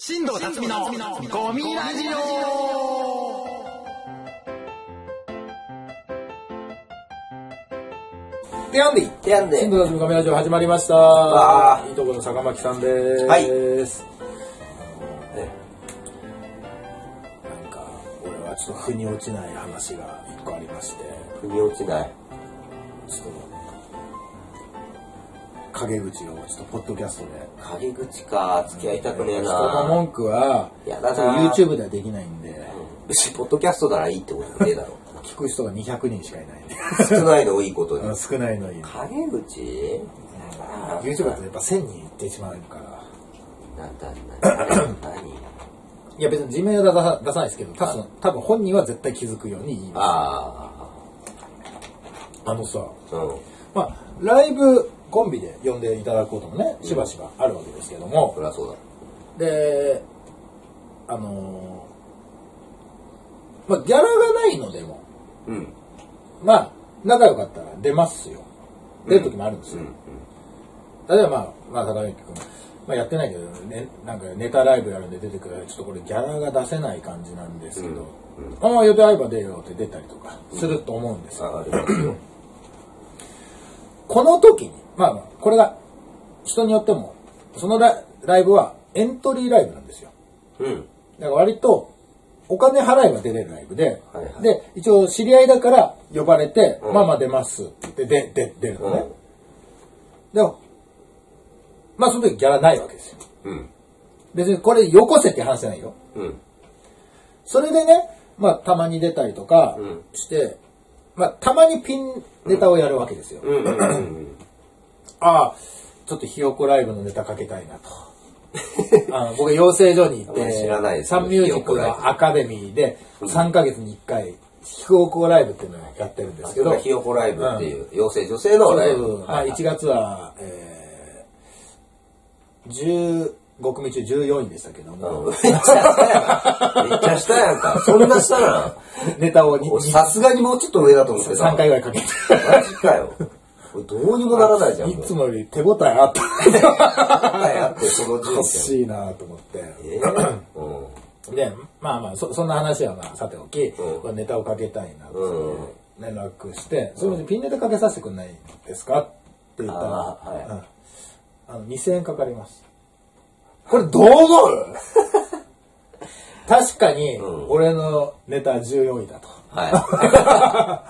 新藤辰巳のゴミラジオ。ペヤンディペヤンデ新藤達のカメラジオ始まりました。わーいいとこの坂巻さんです。はい。なんねか、俺はちょっと腑に落ちない話が一個ありまして、腑に落ちない。ちょっと、陰口をちょっとポッドキャストで。陰口か、付き合いたくねえ人のな。文句は、やだな YouTube ではできないんで、うし、ポッドキャストならいいってことねえだろ。聞く人が200人しかいない少ないのをいいことに。少ないのに。陰口？YouTube だとやっぱ1000人いってしまうから。なんだ、な、何？いや別に人名は出さ出さないですけど、多分多分本人は絶対気づくように言います。ああのさ、あ、うん。まあ、ライブコンビで呼んでいただくこともね、しばしばあるわけですけどもそ、りゃそうだ。で、あのーまあ、ギャラがないのでも、うん。まあ、仲良かったら出ますよ。出る時もあるんですよ。うん。例えばまあ、まあ、高之君、まあ、やってないけど、ね、なんかネタライブやるんで出てくるちょっとこれギャラが出せない感じなんですけど、ああ、予定合えば出ようって出たりとかすると思うんですよ。この時に、まあまあ、これが人によっても、そのライブはエントリーライブなんですよ。うん。だから割と、お金払えば出れるライブで、はいはいで、一応知り合いだから呼ばれて、うんまあまあ出ますってで、で、出るのね。でも、まあその時ギャラないわけですよ。うん。別にこれよこせって話じゃないよ。うん。それでね、まあたまに出たりとかうんして、まあたまにピンネタをやるわけですよ。うん。ああ、ちょっとひよこライブのネタかけたいなと。あの僕、養成所に行って、知らないですサンミュージックのアカデミーで3ヶ月に1回、ひよこライブっていうのをやってるんですけど、ひよこライブっていう、養成女性のライブ。まあ、1月は、えー、15組中14位でしたけども、めっちゃ下やん。めっちゃ下やんか。そんな下な ネタをにの俺さすがにもうちょっと上だと思ってた。3回ぐらいかけて、マジかよ。これどうにもならないじゃん。いつもより手応えあった。はい、あって、その順欲位しいなと思って。えーうん。で、まあまあ、そそんな話はまあさておき、うんネタをかけたいなってうん連絡して、それでピンネタかけさせてくんないですかって言ったら、はいうんあの2000円かかります。これどう思う？確かにうん俺のネタ14位だと。は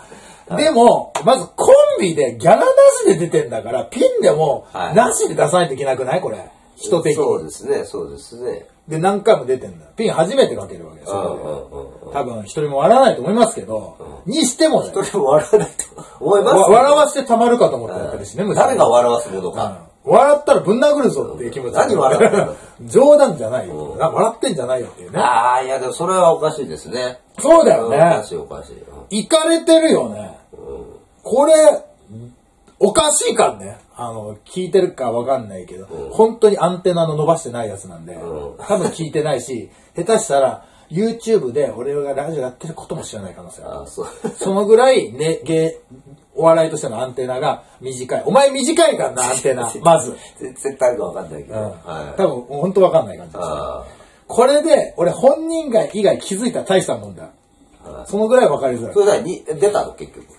でも、まずコンビでギャラなしで出てんだから、ピンでもはいなしで出さないといけなくない？これ。い。人的に。そうですね、そうですね。で、何回も出てんだ。ピン初めてかけるわけですうんよ。多分一人も笑わないと思いますけど、にしてもね、一人も笑わないと思いますわ笑わしてたまるかと思ってやってるしね、誰が笑わすものか。うん笑ったらぶん殴るぞっていう気持ち。何笑ってんの？冗談じゃないよ。笑ってんじゃないよっていうね。ああ、いや、でもそれはおかしいですね。そうだよねおかし。いおかしい。行かれてるよね。これ、おかしいからね。あの、聞いてるかわかんないけど、うん本当にアンテナの伸ばしてないやつなんで、うん多分聞いてないし、下手したら YouTube で俺がラジオやってることも知らない可能性あるあ。あ、そう。そのぐらい、ね、芸、お笑いとしてのアンテナが短い。お前短いからな、アンテナ。まず。全然誰かわかんないけど。うん。はい。多分、本当わかんない感じです。あこれで、俺本人が以外気づいたら大したもんだ。あ。そのぐらいわかりづらいそ。れなに、出たの結局。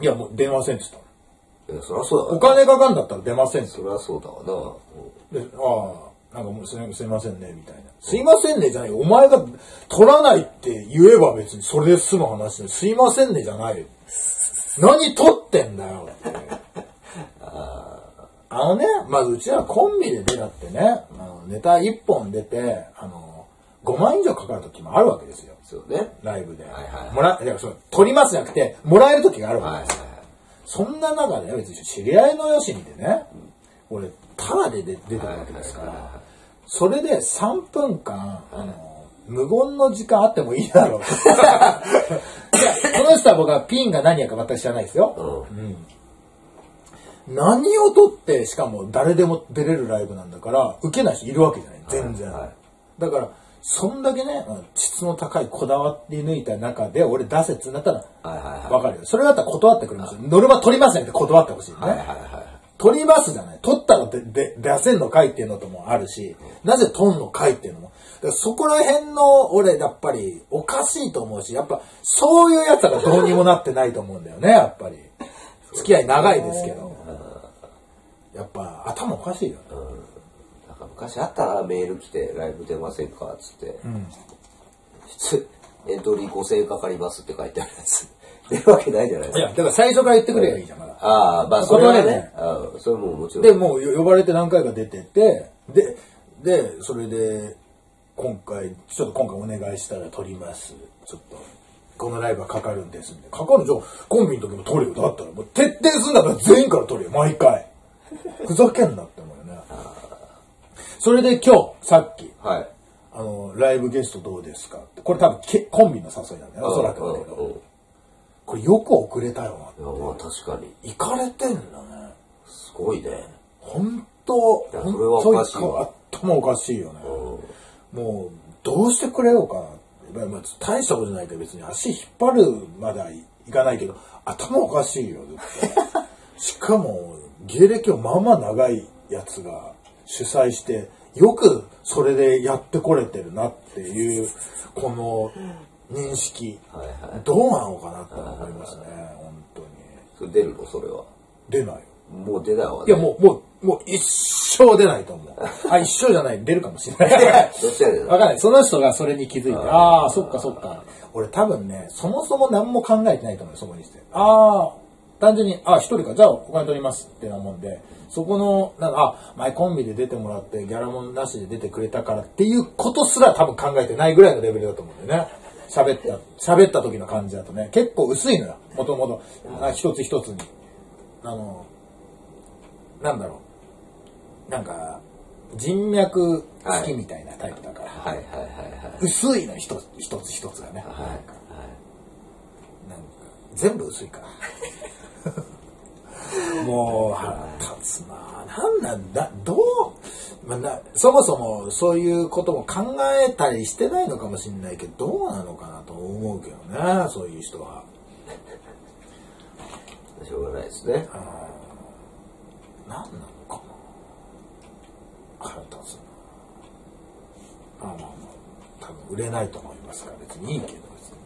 いや、もう出ませんでした。いや、そりゃそうだお金かかんだったら出ませんそりゃそうだわな。で、ああ、なんかもうすいすいませんね、みたいな。すいませんねじゃない。お前が取らないって言えば別にそれで済む話ですいませんねじゃない。何取ってんだよって。あのね、まずうちらコンビで出たってね、あのネタ1本出て、あの、5万以上かかる時もあるわけですよ。そうね。ライブで。はいはいもら、いや、そう、取りますじゃなくて、もらえる時があるわはいけですよ。そんな中で別に知り合いのよしにでね、俺、タダで出出てるわけですから、それで3分間、あの、無言の時間あってもいいだろう。いや、この人は僕はピンが何やか全く知らないですよ。うん。何を取って、しかも誰でも出れるライブなんだから、受けない人いるわけじゃない。全然。だから、そんだけね、うん質の高いこだわり抜いた中で、俺出せっつうんだったら。わかるよ。それだったら断ってくれますよ。ノルマ取りませんって断ってほしいね。はいはいはい。取りますじゃない。取ったらでで出せんのかいっていうのともあるし、なぜトンのかいっていうのも。そこら辺の俺やっぱりおかしいと思うし、やっぱそういうやつがどうにもなってないと思うんだよね、やっぱり。付き合い長いですけど。やっぱ頭おかしいよ昔あったな、メール来て、ライブ出ませんか？つって。エントリー5000円かかりますって書いてあるやつ。出るわけないじゃないですか。いや、だから最初から言ってくればいいじゃん、まだ。ああ、まあそれはね。うんそれももちろん。で、もう呼ばれて何回か出てて、で、で、それで、今回、ちょっと今回お願いしたら撮ります。ちょっと、このライブはかかるんですんで。かかるじゃん、コンビの時も撮るよ。だったら、もう徹底するんだから全員から撮るよ、毎回。ふざけんなって。それで今日、さっき、はい。あの、ライブゲストどうですか？って。これ多分けコンビの誘いなんだよ、おそらくだけど。これよく遅れたよいやまあ確かに。な。行かれてんだね。すごいね。本当いや本それはおかしい当わ頭おかしいよね。もう、どうしてくれようかな。まあ、大したことじゃないけど別に足引っ張るまではいかないけど、頭おかしいよ、しかも、芸歴をまあまあ長いやつが主催して、よくそれでやってこれてるなっていう、この認識、はいはい。どうなのかなって思いますね、本当に。それ出るの？それは？出ないよ。もう出ないわね。いや、もう、もう、もう一生出ないと思う。あ、一生じゃない、出るかもしれない。どっちやねんわかんない。その人がそれに気づいて、ああー、そっかそっか。俺多分ね、そもそも何も考えてないと思うよ、そこにして。ああ、単純に、あ、一人か、じゃあお金取りますってなもんで、そこの、なんか、あ、前コンビで出てもらって、ギャラもなしで出てくれたからっていうことすら多分考えてないぐらいのレベルだと思うんだよね。喋った、喋った時の感じだとね、結構薄いのよ、もともと。あ一つ一つに。あの、なんだろう。なんか、人脈好きみたいなタイプだから。はいはいはいはい。薄いの一つ一つ一つがね、はいなんか全部薄いから もう腹立つな。なんなんだどう、まあ、なそもそもそういうことも考えたりしてないのかもしれないけどどうなのかなと思うけどねそういう人は。しょうがないですね。何なのかな腹立つな。まあまあまあ多分売れないと思いますから別にいいけど別に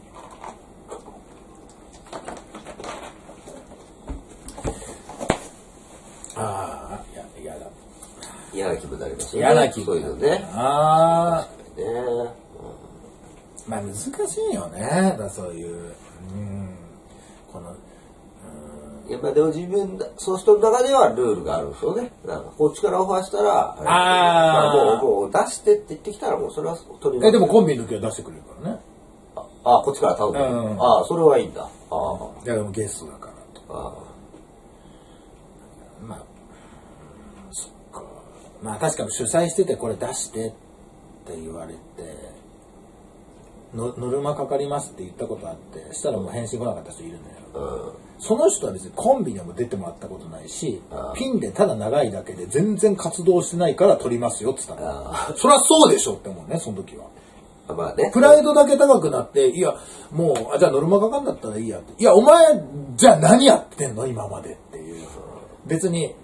ああいや嫌だ嫌な気分になりますよね。嫌な気そういうのね。ああね。まあ難しいよね。だそういう。うん。このいやまあでも自分だ、その人の中ではルールがあるんですよね。なんかこっちからオファーしたら、ああもうもう出してって言ってきたらもうそれは取りえでもコンビの時は出してくれるからね。ああ、こっちから頼む。うん。ああ、それはいいんだ。ああ。いやでもゲストだからと。あまあ、うんそっか。まあ確かに主催しててこれ出してって言われて、のノルマかかりますって言ったことあって、したらもう返信来なかった人いるのよ。あ。うん。その人は別にコンビにも出てもらったことないしあ、ピンでただ長いだけで全然活動してないから取りますよって言ったのあ。そりゃそうでしょって思うね、その時は。あまあね。プライドだけ高くなって、いや、もう、あ、じゃあノルマかかんだったらいいやって。いや、お前、じゃあ何やってんの今までっていう。別に、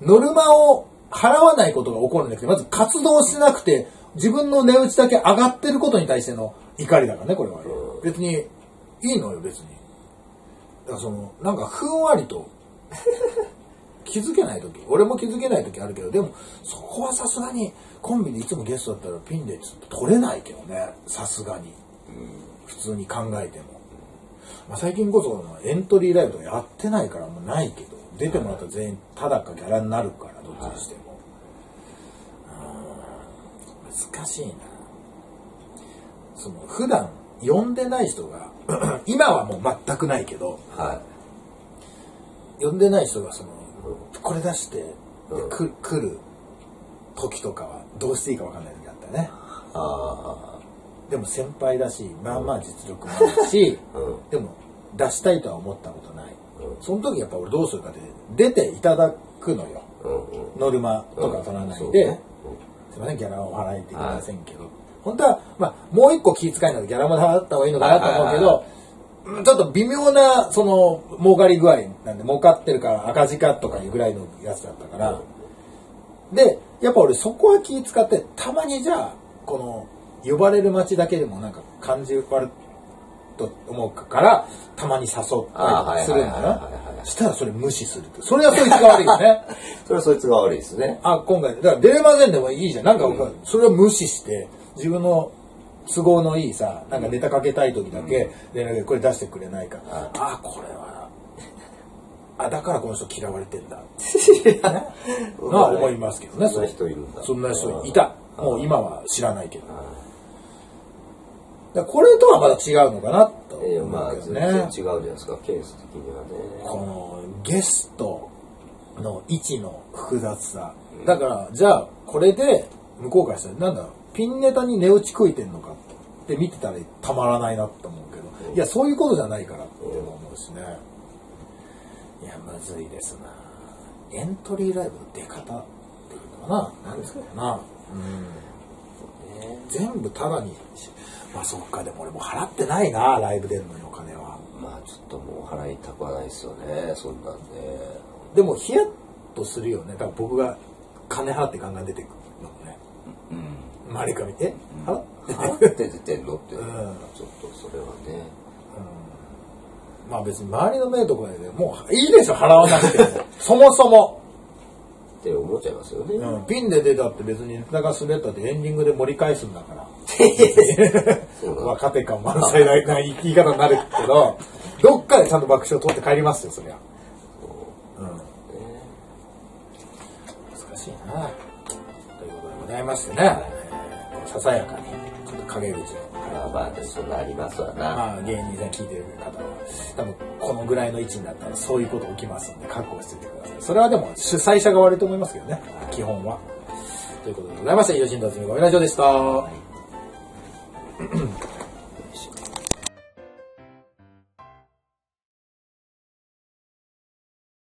ノルマを払わないことが起こるんじゃなくて、まず活動しなくて、自分の値打ちだけ上がってることに対しての怒りだからね、これは。別に、いいのよ、別に。だからその、なんか、ふんわりと、気づけない時。俺も気づけない時あるけどでもそこはさすがにコンビでいつもゲストだったらピンでちょっと取れないけどね。さすがに、普通に考えても、まあ、最近こそエントリーライブとかやってないからもうないけど出てもらったら全員ただかギャラになるからどっちにしても、うん難しいな。その普段呼んでない人が 今はもう全くないけどは呼んでない人がそのこれ出してうん。く来る時とかはどうしていいか分かんない時あったよね。でも先輩だしまあまあ実力もあるしあ。うん。でも出したいとは思ったことない。うんその時やっぱ俺どうするかで出ていただくのよ。うんうん。ノルマとか取らないで、そうねすいませんギャラを払えていませんけど、本当は、まあ、もう一個気遣いなのギャラも払った方がいいのかなと思うけど、うんちょっと微妙な、その、儲かり具合なんで、儲かってるか赤字かとかいうぐらいのやつだったから、で、やっぱ俺そこは気使ってたまにじゃあこの呼ばれる街だけでもなんか感じ悪いと思うからたまに誘ったりするんだあーはいはいはいはいよはい。したらそれ無視するそれはそいつが悪いよね。それはそいつが悪いですね。あ今回。だから出れませんでもいいじゃん。なんか、それを無視して自分の都合のいいさなんかネタかけたい時だけ連絡でこれ出してくれないか、ああこれはあだからこの人嫌われてんだ。まあ思いますけどねそんな人いるんだ。そんな人いた。もう今は知らないけどだこれとはまた違うのかなとええ思まあ全うけどね、然違うじゃないですか、ケース的にはね。このゲストの位置の複雑さ。だからじゃあこれで向こうからしたらなんだろうピンネタに値打ち食いてんのかって見てたらたまらないなと思うけど。いやそういうことじゃないからって思うしね。いやむずいですな。エントリーライブの出方っていうのかな。なんですかね。な。うん全部タダにしまあそっかでも俺もう払ってないなライブ出るのにお金は。まあちょっともう払いたくはないですよね、そんなんで。でもヒヤッとするよね。だから僕が金払ってガンガン出てくるのもね。うん。周りから見て。払って出てんのって、うん。ちょっとそれはね。まあ別に周りの目とかでもういいでしょ払わなくても。そもそも、って思っちゃいますよね。うん、ピンで出たって別にネタが滑ったってエンディングで盛り返すんだから。若手感満載な言い方になるけど どっかでちゃんと爆笑取って帰りますよそりゃ、うん、難しいな。ということでございましてね、えーささやかにちょっと陰口を。まあまあ、そんなありますわな。まあ芸人さん聞いてる。方は多分このぐらいの位置になったらそういうこと起きますんで覚悟しておいてください。それはでも主催者が悪いと思いますけどね。基本は。ということでございまして吉野辰巳ごめんなさいでした